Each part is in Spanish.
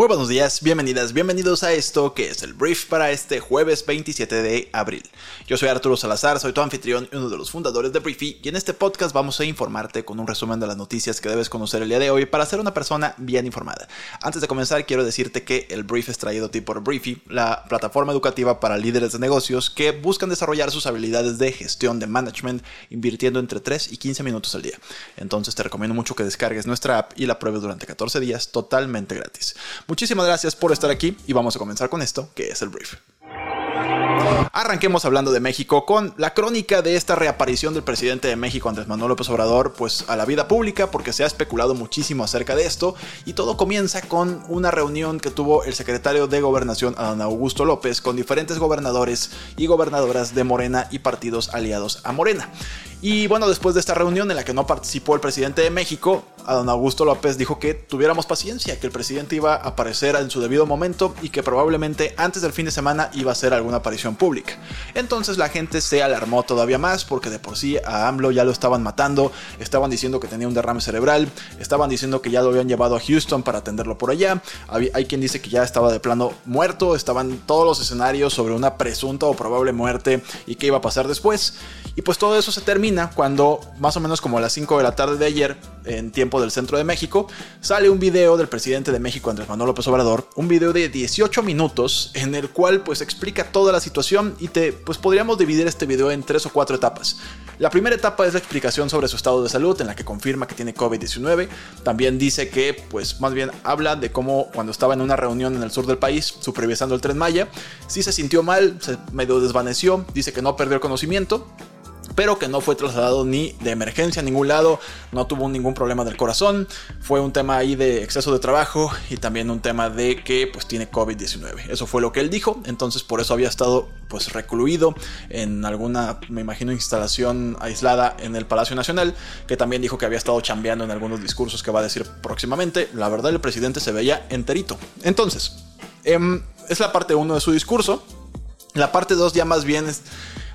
Muy buenos días, bienvenidas, bienvenidos a esto que es el brief para este jueves 27 de abril. Yo soy Arturo Salazar, soy tu anfitrión y uno de los fundadores de Briefy y en este podcast vamos a informarte con un resumen de las noticias que debes conocer el día de hoy para ser una persona bien informada. Antes de comenzar quiero decirte que el brief es traído a ti por Briefy, la plataforma educativa para líderes de negocios que buscan desarrollar sus habilidades de gestión de management invirtiendo entre 3 y 15 minutos al día. Entonces te recomiendo mucho que descargues nuestra app y la pruebes durante 14 días totalmente gratis. Muchísimas gracias por estar aquí y vamos a comenzar con esto, que es el brief. Arranquemos hablando de México con la crónica de esta reaparición del presidente de México Andrés Manuel López Obrador pues a la vida pública porque se ha especulado muchísimo acerca de esto y todo comienza con una reunión que tuvo el secretario de Gobernación Adán Augusto López con diferentes gobernadores y gobernadoras de Morena y partidos aliados a Morena. Y bueno, después de esta reunión en la que no participó el presidente de México, Adán Augusto López dijo que tuviéramos paciencia, que el presidente iba a aparecer en su debido momento y que probablemente antes del fin de semana iba a hacer alguna aparición pública. Entonces la gente se alarmó todavía más porque de por sí a AMLO ya lo estaban matando, estaban diciendo que tenía un derrame cerebral, estaban diciendo que ya lo habían llevado a Houston para atenderlo por allá, hay quien dice que ya estaba de plano muerto, estaban todos los escenarios sobre una presunta o probable muerte y qué iba a pasar después. Y pues todo eso se termina cuando más o menos como a las 5 de la tarde de ayer, en tiempo del centro de México, sale un video del presidente de México, Andrés Manuel López Obrador, un video de 18 minutos en el cual pues explica toda la situación y te pues podríamos dividir este video en tres o cuatro etapas. La primera etapa es la explicación sobre su estado de salud en la que confirma que tiene COVID-19, también dice que pues más bien habla de cómo cuando estaba en una reunión en el sur del país supervisando el tren Maya, sí se sintió mal, se medio desvaneció, dice que no perdió el conocimiento, pero que no fue trasladado ni de emergencia a ningún lado, no tuvo ningún problema del corazón, fue un tema ahí de exceso de trabajo y también un tema de que pues tiene COVID-19. Eso fue lo que él dijo, entonces por eso había estado pues recluido en alguna, me imagino, instalación aislada en el Palacio Nacional, que también dijo que había estado chambeando en algunos discursos que va a decir próximamente. La verdad el presidente se veía enterito. Entonces, em, es la parte 1 de su discurso. La parte 2 ya más bien es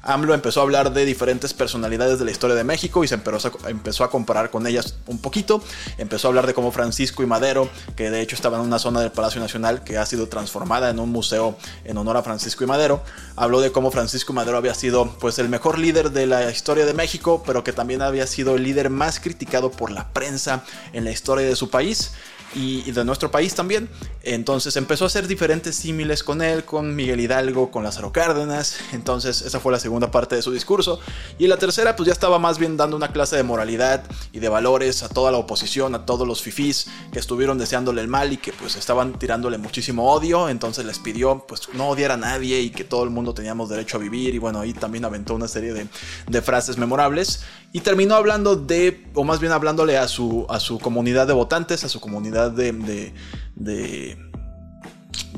AMLO empezó a hablar de diferentes personalidades de la historia de México y se empezó a, empezó a comparar con ellas un poquito. Empezó a hablar de cómo Francisco y Madero, que de hecho estaba en una zona del Palacio Nacional que ha sido transformada en un museo en honor a Francisco y Madero. Habló de cómo Francisco y Madero había sido pues el mejor líder de la historia de México, pero que también había sido el líder más criticado por la prensa en la historia de su país y, de nuestro país también. Entonces empezó a hacer diferentes símiles con él, con Miguel Hidalgo, con Lázaro Cárdenas. Entonces esa fue la segunda parte de su discurso. Y la tercera pues ya estaba más bien dando una clase de moralidad y de valores a toda la oposición, a todos los fifís que estuvieron deseándole el mal y que pues estaban tirándole muchísimo odio. Entonces les pidió pues no odiar a nadie y que todo el mundo teníamos derecho a vivir. Y bueno, ahí también aventó una serie de, de frases memorables. Y terminó hablando de, o más bien hablándole a su, a su comunidad de votantes, a su comunidad de,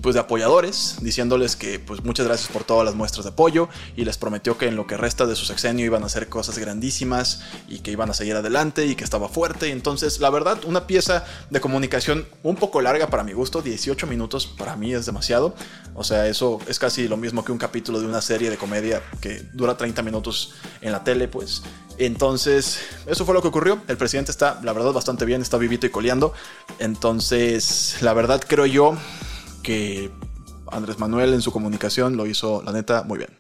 pues de apoyadores, diciéndoles que pues muchas gracias por todas las muestras de apoyo y les prometió que en lo que resta de su sexenio iban a hacer cosas grandísimas y que iban a seguir adelante y que estaba fuerte. Entonces, la verdad, una pieza de comunicación un poco larga para mi gusto, 18 minutos para mí es demasiado. O sea, eso es casi lo mismo que un capítulo de una serie de comedia que dura 30 minutos en la tele, pues. Entonces, eso fue lo que ocurrió. El presidente está, la verdad, bastante bien, está vivito y coleando. Entonces, la verdad creo yo que Andrés Manuel en su comunicación lo hizo, la neta, muy bien.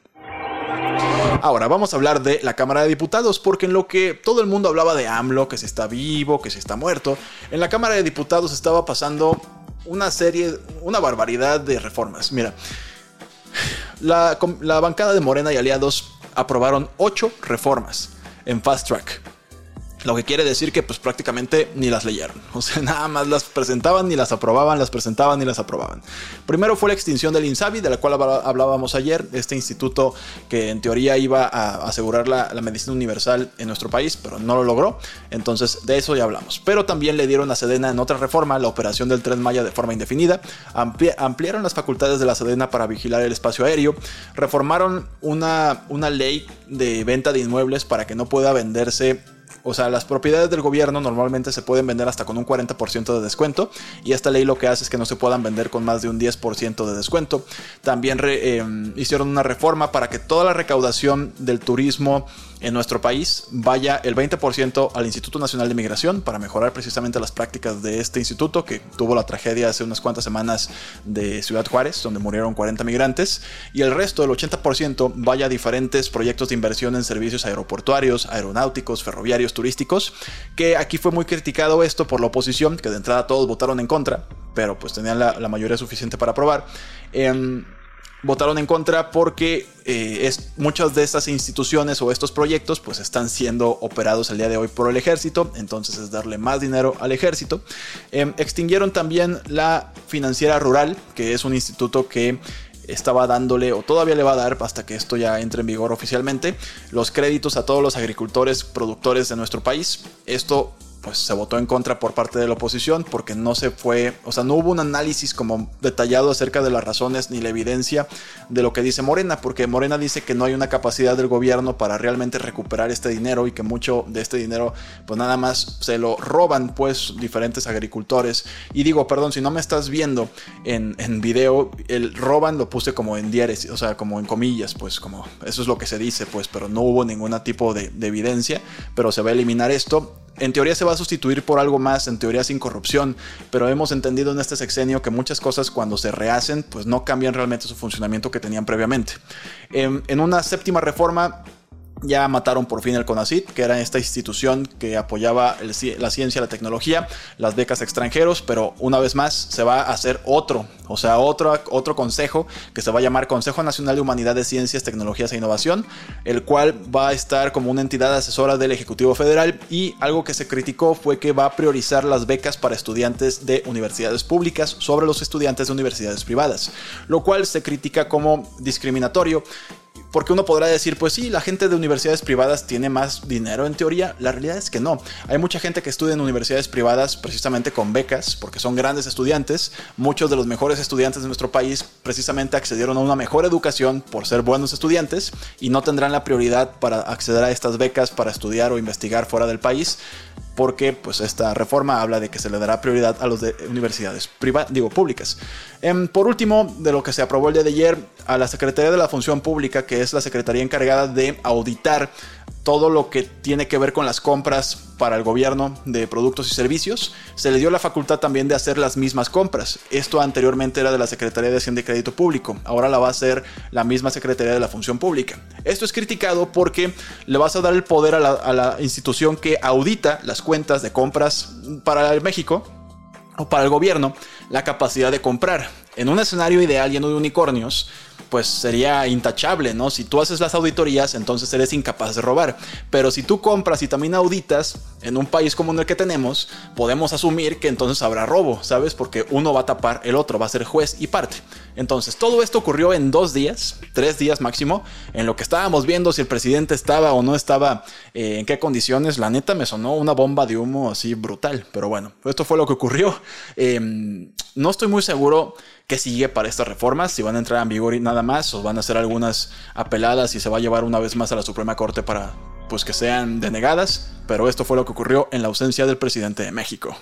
Ahora vamos a hablar de la Cámara de Diputados, porque en lo que todo el mundo hablaba de AMLO, que si está vivo, que si está muerto, en la Cámara de Diputados estaba pasando una serie, una barbaridad de reformas. Mira, la, la bancada de Morena y aliados aprobaron ocho reformas en fast track. Lo que quiere decir que pues prácticamente ni las leyeron. O sea, nada más las presentaban, ni las aprobaban, las presentaban, ni las aprobaban. Primero fue la extinción del INSABI, de la cual hablábamos ayer, este instituto que en teoría iba a asegurar la, medicina universal en nuestro país, pero no lo logró. Entonces de eso ya hablamos. Pero también le dieron a Sedena en otra reforma la operación del tren Maya de forma indefinida, ampliaron las facultades de la Sedena para vigilar el espacio aéreo, reformaron una, una ley de venta de inmuebles para que no pueda venderse o sea, las propiedades del gobierno normalmente se pueden vender hasta con un 40% de descuento y esta ley lo que hace es que no se puedan vender con más de un 10% de descuento. También em, hicieron una reforma para que toda la recaudación del turismo en nuestro país vaya el 20% al Instituto Nacional de Migración para mejorar precisamente las prácticas de este instituto que tuvo la tragedia hace unas cuantas semanas de Ciudad Juárez, donde murieron 40 migrantes, y el resto, el 80%, vaya a diferentes proyectos de inversión en servicios aeroportuarios, aeronáuticos, ferroviarios, turísticos, que aquí fue muy criticado esto por la oposición, que de entrada todos votaron en contra, pero pues tenían la, mayoría suficiente para aprobar. Em, votaron en contra porque eh, es, muchas de estas instituciones o estos proyectos pues están siendo operados el día de hoy por el ejército, entonces es darle más dinero al ejército. Em, extinguieron también la financiera rural, que es un instituto que estaba dándole o todavía le va a dar hasta que esto ya entre en vigor oficialmente los créditos a todos los agricultores productores de nuestro país. Esto pues se votó en contra por parte de la oposición porque no se fue, o sea, no hubo un análisis como detallado acerca de las razones ni la evidencia de lo que dice Morena, porque Morena dice que no hay una capacidad del gobierno para realmente recuperar este dinero y que mucho de este dinero pues nada más se lo roban pues diferentes agricultores. Y digo, perdón, si no me estás viendo en, en video, el roban lo puse como en diares, o sea, como en comillas, pues como eso es lo que se dice, pues, pero no hubo ningún tipo de evidencia, pero se va a eliminar esto en teoría se va a sustituir por algo más, en teoría sin corrupción, pero hemos entendido en este sexenio que muchas cosas cuando se rehacen, pues no cambian realmente su funcionamiento que tenían previamente. En, en una séptima reforma ya mataron por fin el CONACIT, que era esta institución que apoyaba la ciencia, la tecnología, las becas extranjeros, pero una vez más se va a hacer otro, o sea, otro, otro consejo que se va a llamar Consejo Nacional de Humanidades, Ciencias, Tecnologías e Innovación, el cual va a estar como una entidad asesora del Ejecutivo Federal y algo que se criticó fue que va a priorizar las becas para estudiantes de universidades públicas sobre los estudiantes de universidades privadas, lo cual se critica como discriminatorio porque uno podrá decir, pues sí, la gente de universidades privadas tiene más dinero en teoría. La realidad es que no. Hay mucha gente que estudia en universidades privadas precisamente con becas, porque son grandes estudiantes. Muchos de los mejores estudiantes de nuestro país precisamente accedieron a una mejor educación por ser buenos estudiantes y no tendrán la prioridad para acceder a estas becas para estudiar o investigar fuera del país porque pues esta reforma habla de que se le dará prioridad a de universidades privadas, digo públicas. Em, por último, de lo que se aprobó el día de ayer, a la Secretaría de la Función Pública, que es la secretaría encargada de auditar todo lo que tiene que ver con las compras para el gobierno de productos y servicios, se le dio la facultad también de hacer las mismas compras. Esto anteriormente era de la Secretaría de Hacienda y Crédito Público, ahora la va a hacer la misma Secretaría de la Función Pública. Esto es criticado porque le vas a dar el poder a la, a la institución que audita las cuentas de compras para el México o para el gobierno la capacidad de comprar. En un escenario ideal lleno de unicornios, pues sería intachable, ¿no? Si tú haces las auditorías, entonces eres incapaz de robar. Pero si tú compras y también auditas en un país como el que tenemos, podemos asumir que entonces habrá robo, ¿sabes? Porque uno va a tapar el otro, va a ser juez y parte. Entonces, todo esto ocurrió en dos días, tres días máximo, en lo que estábamos viendo si el presidente estaba o no estaba, eh, en qué condiciones. La neta me sonó una bomba de humo así brutal. Pero bueno, esto fue lo que ocurrió. Em, no estoy muy seguro qué sigue para estas reformas, si van a entrar en vigor y nada más, o van a hacer algunas apeladas y se va a llevar una vez más a la Suprema Corte para pues que sean denegadas, pero esto fue lo que ocurrió en la ausencia del presidente de México.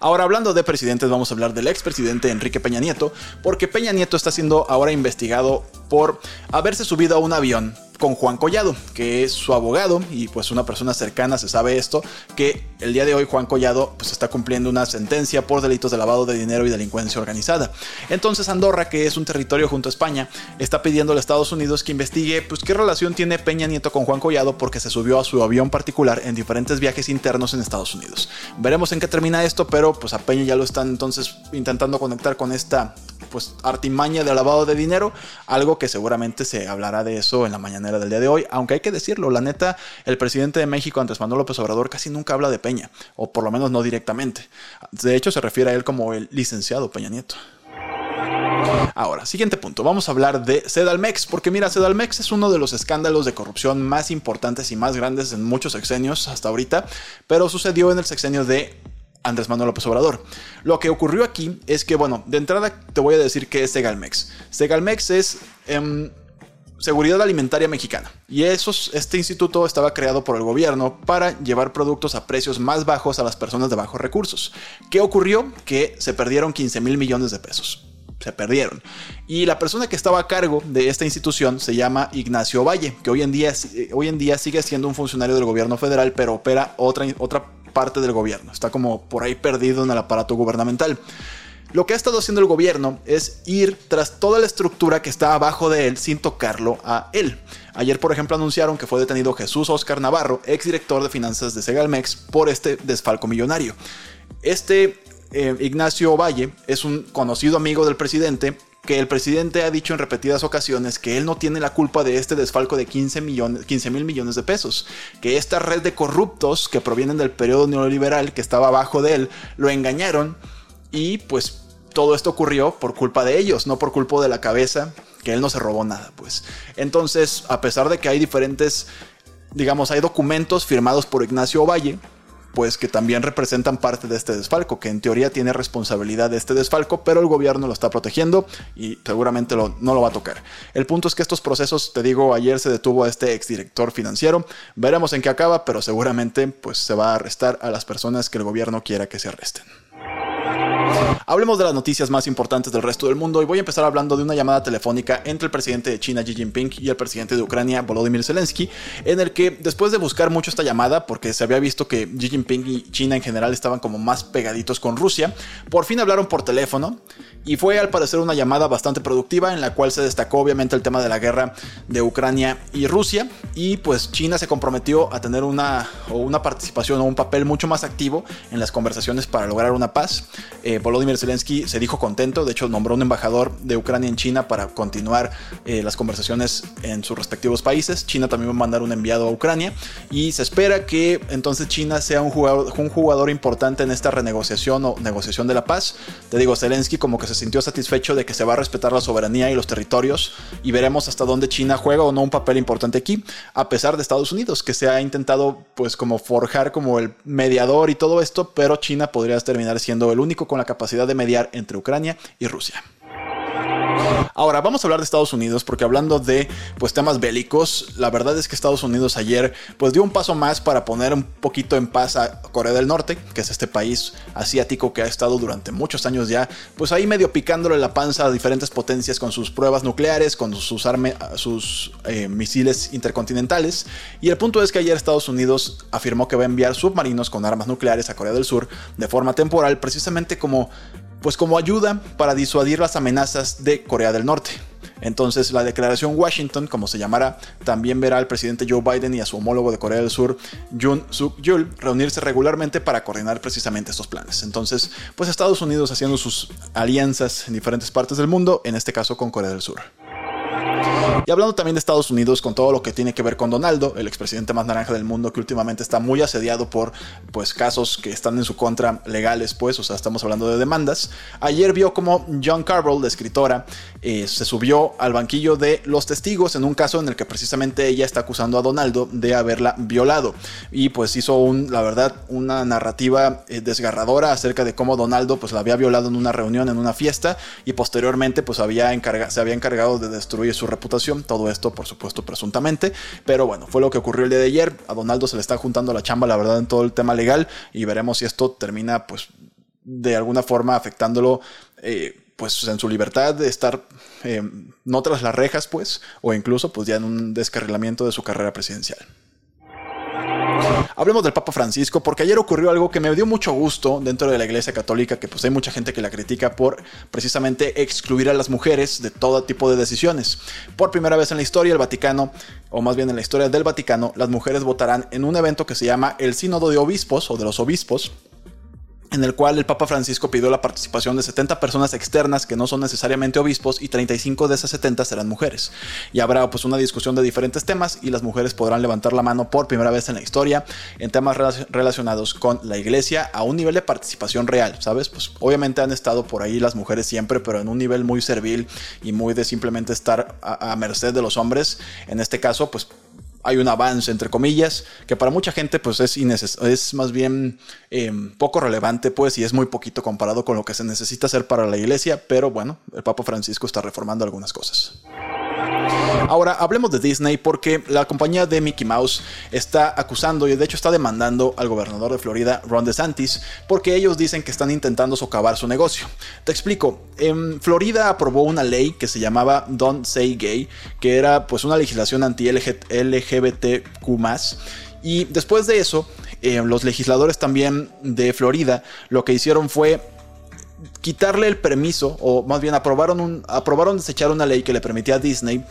Ahora hablando de presidentes, vamos a hablar del expresidente Enrique Peña Nieto, porque Peña Nieto está siendo ahora investigado por haberse subido a un avión con Juan Collado, que es su abogado y pues una persona cercana se sabe esto, que el día de hoy Juan Collado pues está cumpliendo una sentencia por delitos de lavado de dinero y delincuencia organizada. Entonces Andorra, que es un territorio junto a España, está pidiendo a Estados Unidos que investigue pues qué relación tiene Peña Nieto con Juan Collado porque se subió a su avión particular en diferentes viajes internos en Estados Unidos. Veremos en qué termina esto, pero pues a Peña ya lo están entonces intentando conectar con esta pues artimaña de lavado de dinero, algo que seguramente se hablará de eso en la mañanera del día de hoy, aunque hay que decirlo, la neta, el presidente de México, Andrés Manuel López Obrador, casi nunca habla de Peña, o por lo menos no directamente. De hecho, se refiere a él como el licenciado Peña Nieto. Ahora, siguiente punto, vamos a hablar de Sedalmex, porque mira, Sedalmex es uno de los escándalos de corrupción más importantes y más grandes en muchos sexenios hasta ahorita, pero sucedió en el sexenio de Andrés Manuel López Obrador. Lo que ocurrió aquí es que, bueno, de entrada te voy a decir qué es Segalmex. Segalmex es... Em, Seguridad Alimentaria Mexicana. Y esos, este instituto estaba creado por el gobierno para llevar productos a precios más bajos a las personas de bajos recursos. ¿Qué ocurrió? Que se perdieron 15 mil millones de pesos se perdieron. Y la persona que estaba a cargo de esta institución se llama Ignacio Valle, que hoy en día, eh, hoy en día sigue siendo un funcionario del gobierno federal, pero opera otra, otra parte del gobierno. Está como por ahí perdido en el aparato gubernamental. Lo que ha estado haciendo el gobierno es ir tras toda la estructura que está abajo de él sin tocarlo a él. Ayer, por ejemplo, anunciaron que fue detenido Jesús Oscar Navarro, exdirector de finanzas de Segalmex, por este desfalco millonario. Este eh, Ignacio Valle es un conocido amigo del presidente que el presidente ha dicho en repetidas ocasiones que él no tiene la culpa de este desfalco de 15 mil millones de pesos, que esta red de corruptos que provienen del periodo neoliberal que estaba abajo de él lo engañaron y pues todo esto ocurrió por culpa de ellos, no por culpa de la cabeza, que él no se robó nada, pues. Entonces, a pesar de que hay diferentes, digamos, hay documentos firmados por Ignacio Valle, pues que también representan parte de este desfalco, que en teoría tiene responsabilidad de este desfalco, pero el gobierno lo está protegiendo y seguramente no lo va a tocar. El punto es que estos procesos, te digo, ayer se detuvo a este exdirector financiero, veremos en qué acaba, pero seguramente pues se va a arrestar a las personas que el gobierno quiera que se arresten. Hablemos de las noticias más importantes del resto del mundo y voy a empezar hablando de una llamada telefónica entre el presidente de China Xi Jinping y el presidente de Ucrania Volodymyr Zelensky, en el que después de buscar mucho esta llamada, porque se había visto que Xi Jinping y China en general estaban como más pegaditos con Rusia, por fin hablaron por teléfono y fue al parecer una llamada bastante productiva en la cual se destacó obviamente el tema de la guerra de Ucrania y Rusia y pues China se comprometió a tener una, una participación o un papel mucho más activo en las conversaciones para lograr una paz. Eh, Volodymyr Zelensky se dijo contento, de hecho nombró un embajador de Ucrania en China para continuar eh, las conversaciones en sus respectivos países. China también va a mandar un enviado a Ucrania y se espera que entonces China sea un jugador, un jugador importante en esta renegociación o negociación de la paz. Te digo, Zelensky como que se sintió satisfecho de que se va a respetar la soberanía y los territorios y veremos hasta dónde China juega o no un papel importante aquí, a pesar de Estados Unidos, que se ha intentado pues como forjar como el mediador y todo esto, pero China podría terminar siendo el único con la capacidad de mediar entre Ucrania y Rusia. Ahora, vamos a hablar de Estados Unidos porque hablando de pues temas bélicos, la verdad es que Estados Unidos ayer pues dio un paso más para poner un poquito en paz a Corea del Norte, que es este país asiático que ha estado durante muchos años ya, pues ahí medio picándole la panza a diferentes potencias con sus pruebas nucleares, con sus, sus eh, misiles intercontinentales. Y el punto es que ayer Estados Unidos afirmó que va a enviar submarinos con armas nucleares a Corea del Sur de forma temporal, precisamente como pues como ayuda para disuadir las amenazas de Corea del Norte. Entonces la declaración Washington, como se llamará, también verá al presidente Joe Biden y a su homólogo de Corea del Sur, Jun Suk Yul, reunirse regularmente para coordinar precisamente estos planes. Entonces, pues Estados Unidos haciendo sus alianzas en diferentes partes del mundo, en este caso con Corea del Sur. Y hablando también de Estados Unidos, con todo lo que tiene que ver con Donaldo, el expresidente más naranja del mundo, que últimamente está muy asediado por pues, casos que están en su contra legales, pues, o sea, estamos hablando de demandas. Ayer vio como John Carroll, la escritora, eh, se subió al banquillo de los testigos en un caso en el que precisamente ella está acusando a Donaldo de haberla violado. Y pues hizo un, la verdad, una narrativa eh, desgarradora acerca de cómo Donaldo pues la había violado en una reunión, en una fiesta, y posteriormente pues había se había encargado de destruir su reputación. Todo esto, por supuesto, presuntamente. Pero bueno, fue lo que ocurrió el día de ayer. A Donaldo se le está juntando la chamba, la verdad, en todo el tema legal. Y veremos si esto termina, pues, de alguna forma afectándolo. Eh, pues en su libertad de estar eh, no tras las rejas, pues, o incluso pues ya en un descarrilamiento de su carrera presidencial. Hablemos del Papa Francisco, porque ayer ocurrió algo que me dio mucho gusto dentro de la Iglesia Católica, que pues hay mucha gente que la critica por precisamente excluir a las mujeres de todo tipo de decisiones. Por primera vez en la historia, el Vaticano, o más bien en la historia del Vaticano, las mujeres votarán en un evento que se llama el Sínodo de Obispos o de los Obispos, en el cual el Papa Francisco pidió la participación de 70 personas externas que no son necesariamente obispos y 35 de esas 70 serán mujeres. Y habrá pues una discusión de diferentes temas y las mujeres podrán levantar la mano por primera vez en la historia en temas relacionados con la iglesia a un nivel de participación real, ¿sabes? Pues obviamente han estado por ahí las mujeres siempre, pero en un nivel muy servil y muy de simplemente estar a, merced de los hombres. En este caso, pues hay un avance, entre comillas, que para mucha gente pues es, es más bien em, poco relevante, pues, y es muy poquito comparado con lo que se necesita hacer para la iglesia, pero bueno, el Papa Francisco está reformando algunas cosas. Ahora hablemos de Disney porque la compañía de Mickey Mouse está acusando y de hecho está demandando al gobernador de Florida, Ron DeSantis, porque ellos dicen que están intentando socavar su negocio. Te explico, en Florida aprobó una ley que se llamaba Don't Say Gay, que era pues una legislación anti-LGBTQ y después de eso, eh, los legisladores también de Florida lo que hicieron fue quitarle el permiso, o más bien aprobaron, un, aprobaron desechar una ley que le permitía a Disney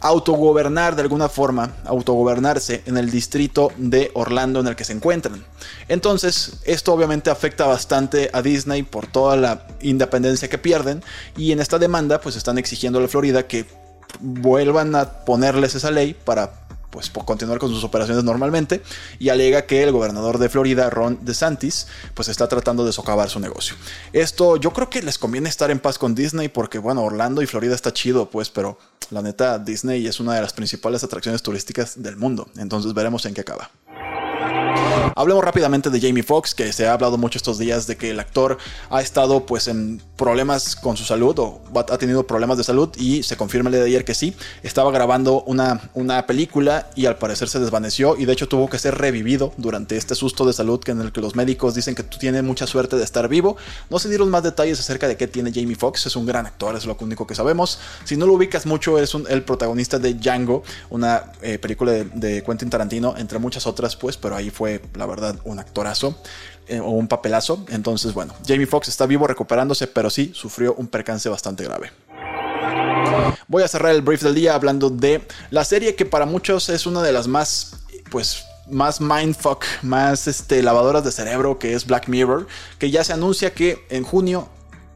autogobernar de alguna forma, autogobernarse en el distrito de Orlando en el que se encuentran. Entonces, esto obviamente afecta bastante a Disney por toda la independencia que pierden y en esta demanda pues están exigiendo a la Florida que vuelvan a ponerles esa ley para pues por continuar con sus operaciones normalmente y alega que el gobernador de Florida, Ron DeSantis, pues está tratando de socavar su negocio. Esto yo creo que les conviene estar en paz con Disney porque bueno, Orlando y Florida está chido, pues, pero la neta Disney es una de las principales atracciones turísticas del mundo, entonces veremos en qué acaba. Hablemos rápidamente de Jamie Foxx, que se ha hablado mucho estos días de que el actor ha estado pues en problemas con su salud o ha tenido problemas de salud y se confirma el de ayer que sí, estaba grabando una, una película y al parecer se desvaneció y de hecho tuvo que ser revivido durante este susto de salud que en el que los médicos dicen que tú tienes mucha suerte de estar vivo. No se dieron más detalles acerca de qué tiene Jamie Foxx, es un gran actor, es lo único que sabemos. Si no lo ubicas mucho, es el protagonista de Django, una eh, película de Quentin Tarantino, entre muchas otras pues, pero ahí fue la verdad, un actorazo eh, o un papelazo. Entonces, bueno, Jamie Foxx está vivo recuperándose, pero sí sufrió un percance bastante grave. Voy a cerrar el brief del día hablando de la serie que para muchos es una de las más, pues, más mindfuck, más este, lavadoras de cerebro que es Black Mirror, que ya se anuncia que en junio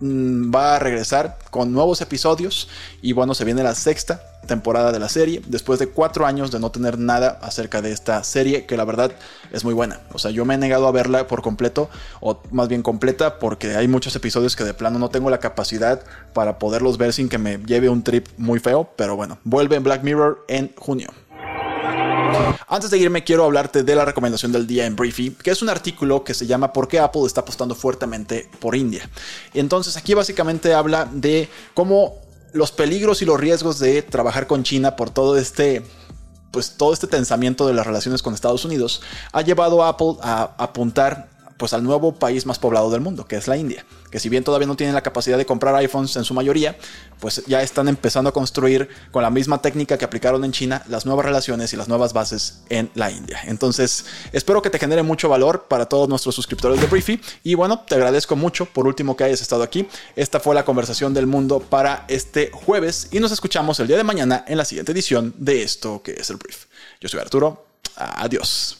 va a regresar con nuevos episodios y bueno, se viene la sexta temporada de la serie después de cuatro años de no tener nada acerca de esta serie que la verdad es muy buena. O sea, yo me he negado a verla por completo o más bien completa porque hay muchos episodios que de plano no tengo la capacidad para poderlos ver sin que me lleve un trip muy feo, pero bueno, vuelve en Black Mirror en junio. Antes de irme, quiero hablarte de la recomendación del día en Briefy, que es un artículo que se llama ¿Por qué Apple está apostando fuertemente por India? Entonces, aquí básicamente habla de cómo los peligros y los riesgos de trabajar con China por todo este pues todo este tensamiento de las relaciones con Estados Unidos ha llevado a Apple a apuntar pues al nuevo país más poblado del mundo, que es la India, que si bien todavía no tienen la capacidad de comprar iPhones en su mayoría, pues ya están empezando a construir con la misma técnica que aplicaron en China las nuevas relaciones y las nuevas bases en la India. Entonces, espero que te genere mucho valor para todos nuestros suscriptores de Briefy y bueno, te agradezco mucho por último que hayas estado aquí. Esta fue la conversación del mundo para este jueves y nos escuchamos el día de mañana en la siguiente edición de esto que es el Brief. Yo soy Arturo. Adiós.